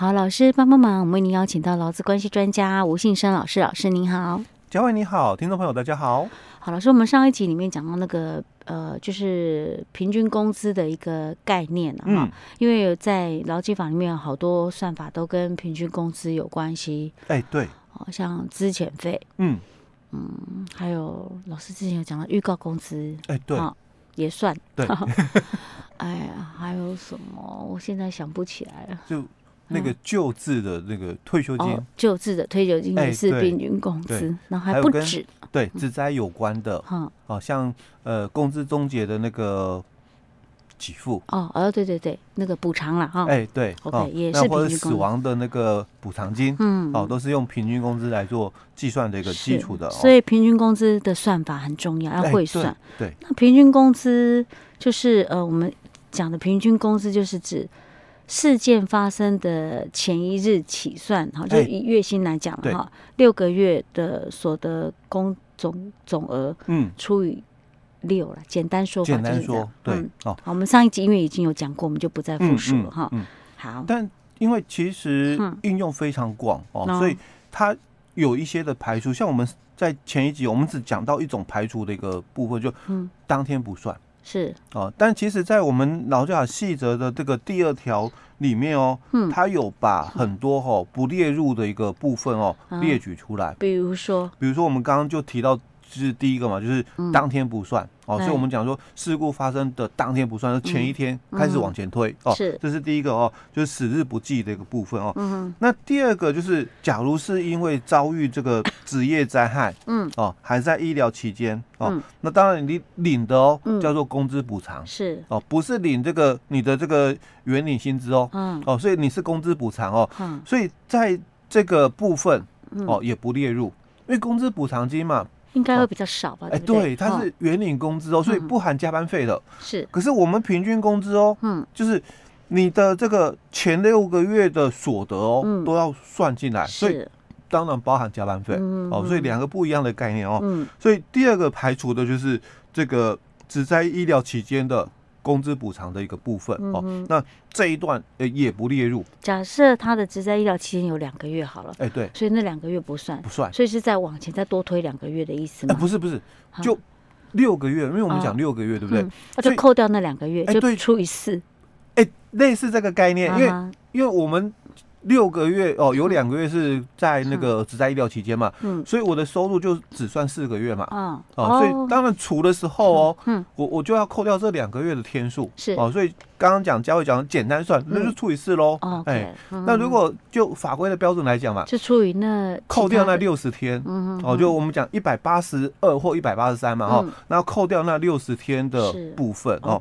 好，老师帮帮忙，我们为您邀请到劳资关系专家吴信生老师，老师您好。嘉惠你好，听众朋友大家好。好，老师，我们上一集里面讲到那个呃，就是平均工资的一个概念啊，嗯，因为在劳基法里面有好多算法都跟平均工资有关系。哎，对，像资遣费，嗯嗯，还有老师之前有讲到预告工资，哎，对，也算。对，哎呀，还有什么？我现在想不起来了。就。那个旧制的那个退休金，旧制的退休金也是平均工资，然后还不止。对，职灾有关的，嗯，哦，像呃工资终结的那个给付，哦，哦，对对对，那个补偿了哈，哎，对，OK，也是或者死亡的那个补偿金，嗯，哦，都是用平均工资来做计算的一个基础的，所以平均工资的算法很重要，要会算。对，那平均工资就是呃，我们讲的平均工资就是指。事件发生的前一日起算，哈，就以月薪来讲了哈，六个月的所得工总总额，嗯，除以六了。简单说法就是这样，对，好，我们上一集因为已经有讲过，我们就不再复述了哈。好，但因为其实应用非常广哦，所以它有一些的排除，像我们在前一集我们只讲到一种排除的一个部分，就当天不算。是。哦，但其实，在我们劳教法细则的这个第二条里面哦，嗯，它有把很多哦不列入的一个部分哦列举出来。比如说，比如说我们刚刚就提到，就是第一个嘛，就是当天不算。哦，所以我们讲说事故发生的当天不算，是前一天开始往前推哦。是，这是第一个哦，就是死日不计的一个部分哦。嗯。那第二个就是，假如是因为遭遇这个职业灾害，嗯，哦，还在医疗期间哦，那当然你领的哦，叫做工资补偿。是。哦，不是领这个你的这个原领薪资哦。嗯。哦，所以你是工资补偿哦。嗯。所以在这个部分哦也不列入，因为工资补偿金嘛。应该会比较少吧？哎，对，它是原领工资哦，所以不含加班费的。是，可是我们平均工资哦，嗯，就是你的这个前六个月的所得哦，都要算进来，所以当然包含加班费哦，所以两个不一样的概念哦。所以第二个排除的就是这个只在医疗期间的。工资补偿的一个部分哦，那这一段呃也不列入。假设他的职在医疗期间有两个月好了，哎对，所以那两个月不算，不算，所以是再往前再多推两个月的意思吗？不是不是，就六个月，因为我们讲六个月对不对？那就扣掉那两个月，就除以四。哎，类似这个概念，因为因为我们。六个月哦，有两个月是在那个只在医疗期间嘛，嗯，所以我的收入就只算四个月嘛，嗯，哦，所以当然除的时候哦，嗯，我我就要扣掉这两个月的天数，是。哦，所以刚刚讲嘉惠讲简单算，那就除以四喽，哎，那如果就法规的标准来讲嘛，就除以那扣掉那六十天，嗯哦，就我们讲一百八十二或一百八十三嘛，哈，那扣掉那六十天的部分哦。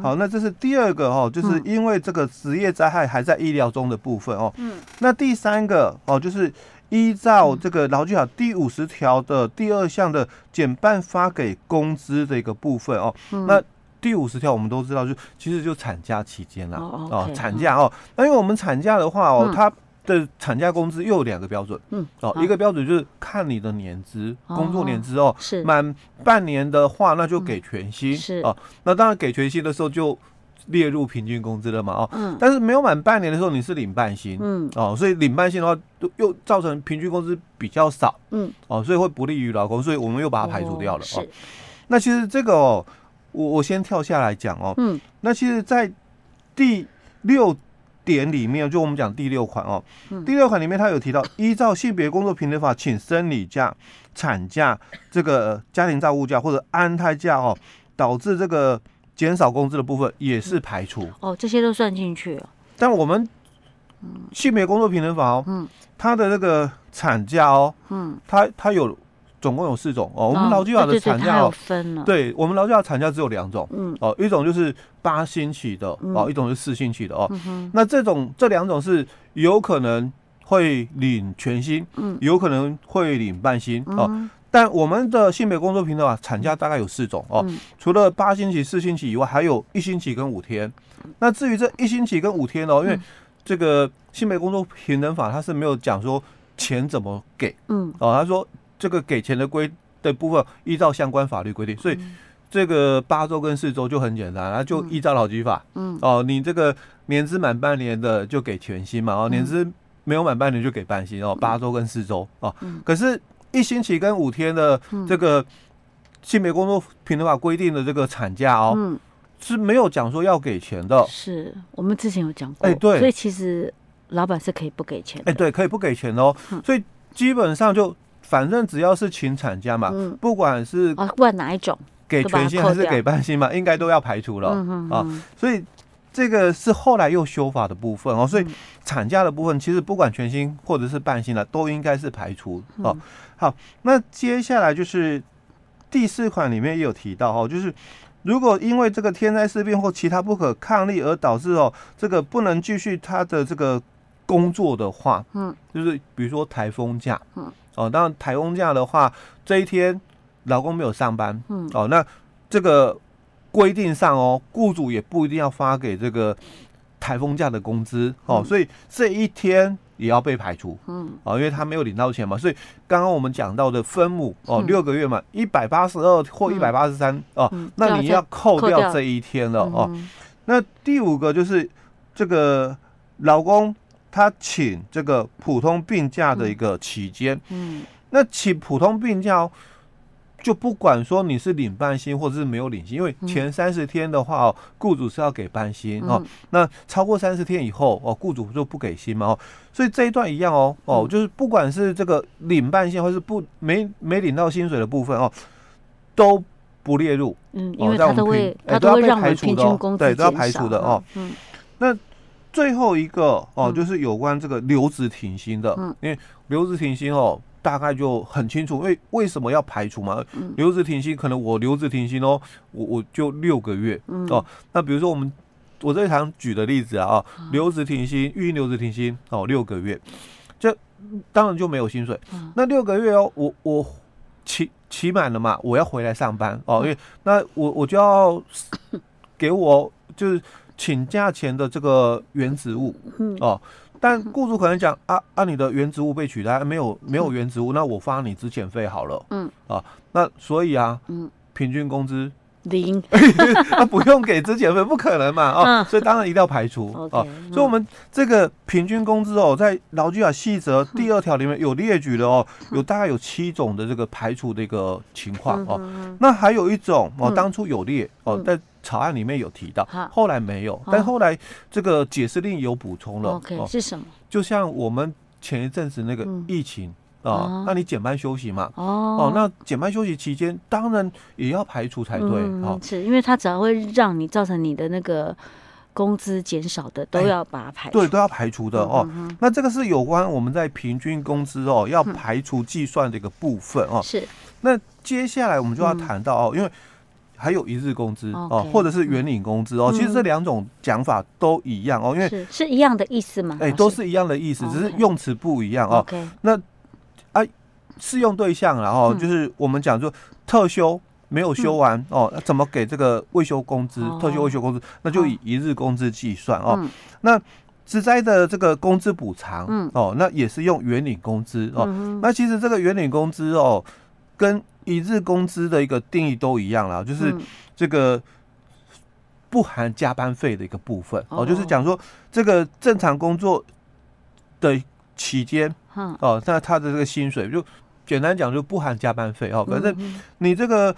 好，那这是第二个哦，就是因为这个职业灾害还在医疗中的部分。哦，嗯，那第三个哦，就是依照这个劳基法第五十条的第二项的减半发给工资的一个部分哦，嗯、那第五十条我们都知道，就其实就产假期间啦哦，产假哦，那因为我们产假的话哦，嗯、它的产假工资又有两个标准，嗯，哦，一个标准就是看你的年资，哦、工作年资哦，是满半年的话，那就给全薪，嗯、是哦，那当然给全薪的时候就。列入平均工资了嘛？哦，嗯，但是没有满半年的时候，你是领半薪，嗯，哦，所以领半薪的话，又造成平均工资比较少，嗯，哦，所以会不利于劳工，所以我们又把它排除掉了。哦，是。那其实这个哦，我我先跳下来讲哦，嗯，那其实，在第六点里面，就我们讲第六款哦，第六款里面它有提到，依照性别工作平等法，请生理假、产假、这个家庭照顾假或者安胎假哦，导致这个。减少工资的部分也是排除。哦，这些都算进去了。但我们性别工作平等法哦，嗯，它的那个产假哦，嗯，它它有总共有四种哦。我们劳基法的产假哦，分了。对，我们劳基法产假只有两种，嗯，哦，一种就是八星期的哦，一种是四星期的哦。那这种这两种是有可能会领全薪，嗯，有可能会领半薪哦。但我们的性别工作平等法，产假大概有四种哦，嗯、除了八星期、四星期以外，还有一星期跟五天。那至于这一星期跟五天哦，因为这个性别工作平等法它是没有讲说钱怎么给，嗯，哦，他说这个给钱的规的部分依照相关法律规定，所以这个八周跟四周就很简单，然后就依照劳基法，嗯，哦，你这个年资满半年的就给全薪嘛，哦，年资没有满半年就给半薪哦，八周跟四周哦，可是一星期跟五天的这个性别工作平等法规定的这个产假哦，嗯，是没有讲说要给钱的，是我们之前有讲过，哎，对，所以其实老板是可以不给钱的，哎，对，可以不给钱哦，所以基本上就反正只要是请产假嘛，不管是啊，不管哪一种。给全薪还是给半薪嘛，应该都要排除了啊，所以这个是后来又修法的部分哦，所以产假的部分其实不管全薪或者是半薪了，都应该是排除哦。好，那接下来就是第四款里面也有提到哦，就是如果因为这个天灾事变或其他不可抗力而导致哦，这个不能继续他的这个工作的话，嗯，就是比如说台风假，嗯，哦，当然台风假的话，这一天。老公没有上班，嗯，哦，那这个规定上哦，雇主也不一定要发给这个台风假的工资哦，所以这一天也要被排除，嗯，哦，因为他没有领到钱嘛，所以刚刚我们讲到的分母哦，六个月嘛，一百八十二或一百八十三哦，那你要扣掉这一天了哦。那第五个就是这个劳工他请这个普通病假的一个期间，嗯，那请普通病假。哦就不管说你是领半薪或者是没有领薪，因为前三十天的话哦，雇主是要给半薪哦。那超过三十天以后哦，雇主就不给薪嘛哦。所以这一段一样哦哦，就是不管是这个领半薪或是不没没领到薪水的部分哦，都不列入。嗯，因为他都会他都会让我们平均工资减少。对，都要排除的哦。嗯。那最后一个哦，就是有关这个留职停薪的，因为留职停薪哦。大概就很清楚，为为什么要排除嘛？留职停薪，可能我留职停薪哦，我我就六个月哦。那比如说我们我这常举的例子啊，留职停薪，育婴留职停薪哦，六个月，这当然就没有薪水。那六个月哦，我我期期满了嘛，我要回来上班哦，因为那我我就要 给我就是请假前的这个原职务哦。但雇主可能讲啊啊，你的原职务被取代，没有没有原职务，那我发你资遣费好了。嗯啊，那所以啊，嗯，平均工资零，啊不用给资遣费，不可能嘛啊，所以当然一定要排除啊。所以我们这个平均工资哦，在劳基法细则第二条里面有列举的哦，有大概有七种的这个排除的一个情况哦。那还有一种哦，当初有列哦，在。草案里面有提到，后来没有，但后来这个解释令有补充了。OK，是什么？就像我们前一阵子那个疫情啊，那你减班休息嘛？哦，那减班休息期间，当然也要排除才对。哦，是因为它只要会让你造成你的那个工资减少的，都要把它排除。对，都要排除的哦。那这个是有关我们在平均工资哦要排除计算的一个部分哦。是。那接下来我们就要谈到哦，因为。还有一日工资哦，或者是原领工资哦，其实这两种讲法都一样哦，因为是是一样的意思吗？哎，都是一样的意思，只是用词不一样哦。那啊，适用对象然后就是我们讲说特休没有休完哦，那怎么给这个未休工资？特休未休工资，那就以一日工资计算哦。那职灾的这个工资补偿，哦，那也是用原领工资哦。那其实这个原领工资哦，跟一日工资的一个定义都一样了，就是这个不含加班费的一个部分哦，就是讲说这个正常工作的期间，哦，那他的这个薪水就简单讲就不含加班费哦，反正你这个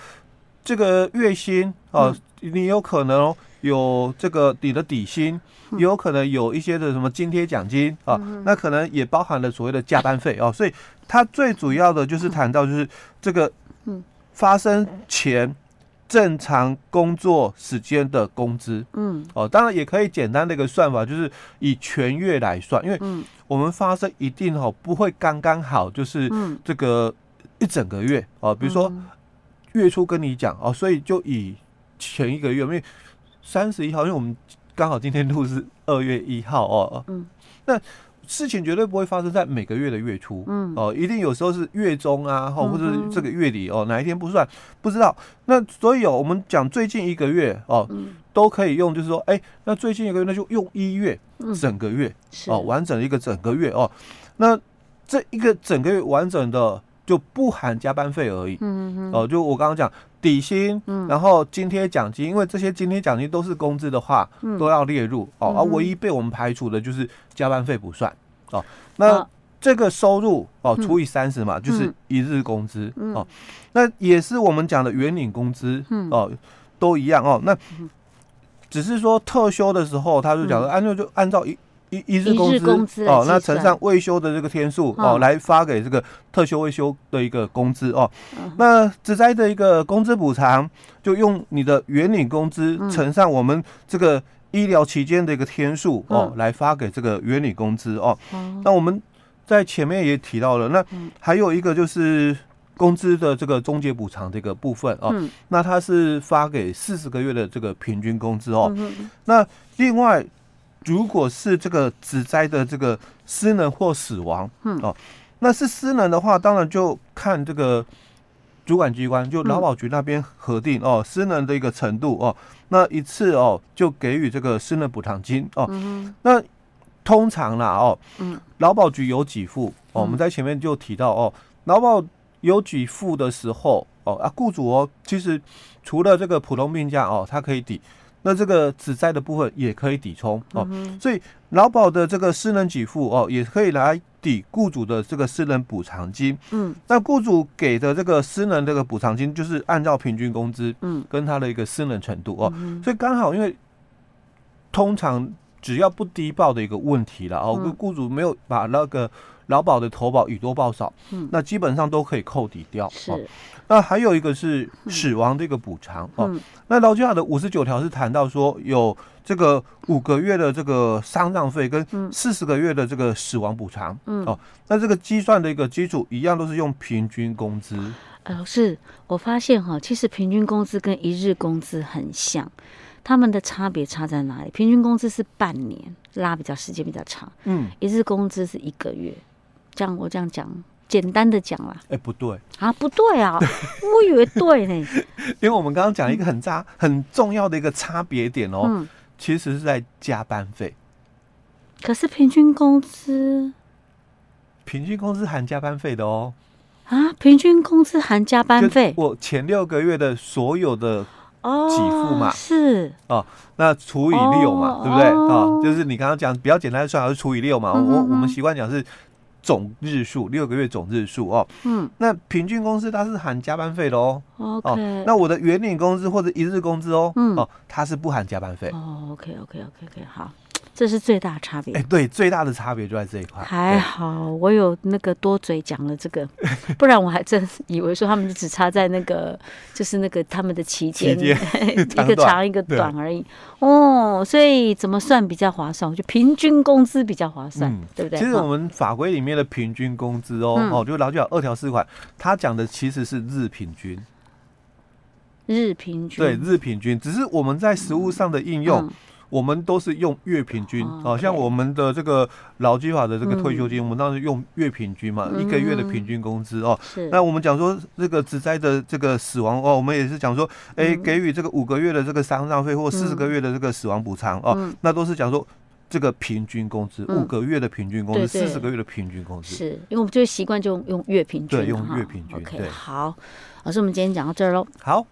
这个月薪哦，你有可能有这个你的底薪，有可能有一些的什么津贴奖金啊，那可能也包含了所谓的加班费哦，所以它最主要的就是谈到就是这个。嗯，发生前正常工作时间的工资，嗯，哦，当然也可以简单的一个算法，就是以全月来算，因为我们发生一定哦不会刚刚好，就是这个一整个月哦，比如说月初跟你讲哦，所以就以前一个月，因为三十一号，因为我们刚好今天录是二月一号哦，嗯，那。事情绝对不会发生在每个月的月初，嗯，哦，一定有时候是月中啊，或或者是这个月底哦，哪一天不算不知道。那所以哦，我们讲最近一个月哦，都可以用，就是说，哎，那最近一个月那就用一月整个月哦，完整的一个整个月哦。那这一个整个月完整的就不含加班费而已，嗯嗯哦，就我刚刚讲底薪，嗯，然后津贴奖金，因为这些津贴奖金都是工资的话，嗯，都要列入。哦，而唯一被我们排除的就是加班费不算。哦。那这个收入哦除以三十嘛，就是一日工资。哦。那也是我们讲的原领工资哦，都一样。哦。那只是说特休的时候，他就讲说按照就按照一。一一日工资哦，那乘上未休的这个天数哦，来发给这个特休未休的一个工资哦。那职灾的一个工资补偿，就用你的原领工资乘上我们这个医疗期间的一个天数哦，来发给这个原领工资哦。那我们在前面也提到了，那还有一个就是工资的这个终结补偿这个部分哦。那它是发给四十个月的这个平均工资哦。那另外。如果是这个职灾的这个失能或死亡，嗯哦，那是失能的话，当然就看这个主管机关，就劳保局那边核定哦，失能的一个程度哦，那一次哦就给予这个失能补偿金哦。那通常啦哦，嗯，劳保局有给付哦，我们在前面就提到哦，劳保有给付的时候哦啊，雇主哦，其实除了这个普通病假哦，它可以抵。那这个子灾的部分也可以抵充哦，所以劳保的这个私人给付哦，也可以来抵雇主的这个私人补偿金。嗯，那雇主给的这个私人这个补偿金，就是按照平均工资，嗯，跟他的一个私人程度哦，所以刚好因为通常只要不低报的一个问题了哦，雇主没有把那个。劳保的投保与多报少，嗯，那基本上都可以扣抵掉。是，那还有一个是死亡这个补偿哦。那劳基法的五十九条是谈到说有这个五个月的这个丧葬费跟四十个月的这个死亡补偿。嗯，哦，那这个计算的一个基础一样都是用平均工资。呃，是我发现哈，其实平均工资跟一日工资很像，他们的差别差在哪里？平均工资是半年拉比较时间比较长，嗯，一日工资是一个月。这样我这样讲，简单的讲啦。哎，不对啊，不对啊，我以为对呢。因为我们刚刚讲一个很渣、很重要的一个差别点哦，嗯、其实是在加班费。可是平均工资，平均工资含加班费的哦。啊，平均工资含加班费？我前六个月的所有的给付嘛，哦、是哦，那除以六嘛，哦、对不对？啊，哦，就是你刚刚讲比较简单的算，还是除以六嘛？我我们习惯讲是。总日数六个月总日数哦，嗯，那平均工资它是含加班费的哦，OK，哦，那我的原领工资或者一日工资哦，嗯，哦，它是不含加班费。哦，OK OK OK OK 好。这是最大差别。哎，对，最大的差别就在这一块。还好我有那个多嘴讲了这个，不然我还真以为说他们就只差在那个，就是那个他们的期间，一个长一个短而已。哦，所以怎么算比较划算？我觉得平均工资比较划算，对不对？其实我们法规里面的平均工资哦，哦，就劳基法二条四款，它讲的其实是日平均。日平均。对，日平均，只是我们在实物上的应用。我们都是用月平均啊，像我们的这个劳基法的这个退休金，我们当时用月平均嘛，一个月的平均工资哦。那我们讲说这个职灾的这个死亡哦，我们也是讲说，哎，给予这个五个月的这个丧葬费或四十个月的这个死亡补偿哦，那都是讲说这个平均工资，五个月的平均工资，四十个月的平均工资。是因为我们就习惯就用月平均，对，用月平均。OK，好，老师，我们今天讲到这儿喽。好。